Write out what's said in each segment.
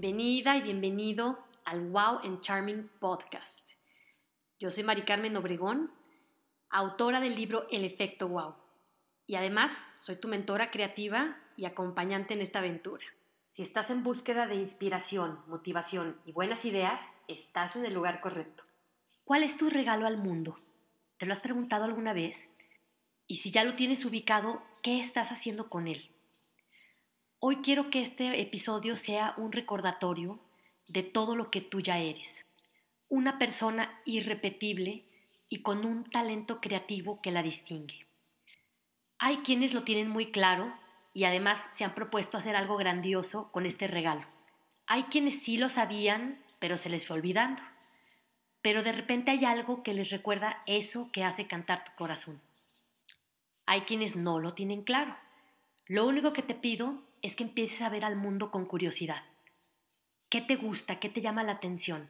Bienvenida y bienvenido al Wow and Charming Podcast. Yo soy Mari Carmen Obregón, autora del libro El efecto Wow. Y además soy tu mentora creativa y acompañante en esta aventura. Si estás en búsqueda de inspiración, motivación y buenas ideas, estás en el lugar correcto. ¿Cuál es tu regalo al mundo? ¿Te lo has preguntado alguna vez? Y si ya lo tienes ubicado, ¿qué estás haciendo con él? Hoy quiero que este episodio sea un recordatorio de todo lo que tú ya eres. Una persona irrepetible y con un talento creativo que la distingue. Hay quienes lo tienen muy claro y además se han propuesto hacer algo grandioso con este regalo. Hay quienes sí lo sabían, pero se les fue olvidando. Pero de repente hay algo que les recuerda eso que hace cantar tu corazón. Hay quienes no lo tienen claro. Lo único que te pido es que empieces a ver al mundo con curiosidad. ¿Qué te gusta? ¿Qué te llama la atención?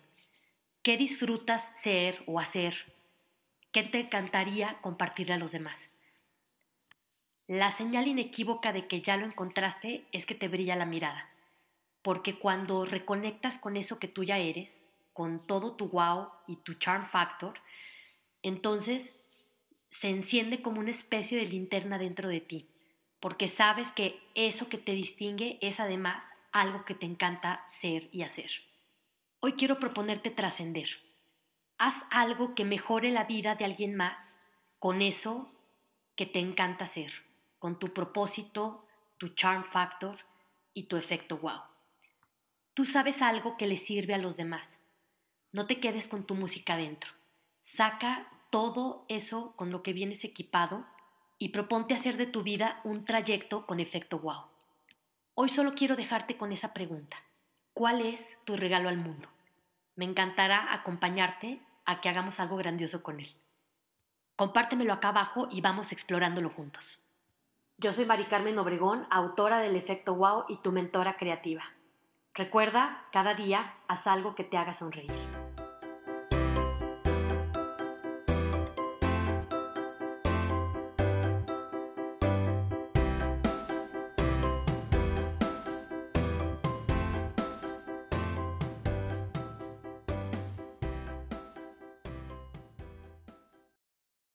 ¿Qué disfrutas ser o hacer? ¿Qué te encantaría compartirle a los demás? La señal inequívoca de que ya lo encontraste es que te brilla la mirada, porque cuando reconectas con eso que tú ya eres, con todo tu wow y tu charm factor, entonces se enciende como una especie de linterna dentro de ti porque sabes que eso que te distingue es además algo que te encanta ser y hacer. Hoy quiero proponerte trascender. Haz algo que mejore la vida de alguien más con eso que te encanta hacer, con tu propósito, tu charm factor y tu efecto wow. Tú sabes algo que le sirve a los demás. No te quedes con tu música adentro. Saca todo eso con lo que vienes equipado y proponte hacer de tu vida un trayecto con efecto wow. Hoy solo quiero dejarte con esa pregunta. ¿Cuál es tu regalo al mundo? Me encantará acompañarte a que hagamos algo grandioso con él. Compártemelo acá abajo y vamos explorándolo juntos. Yo soy Mari Carmen Obregón, autora del Efecto Wow y tu mentora creativa. Recuerda, cada día haz algo que te haga sonreír.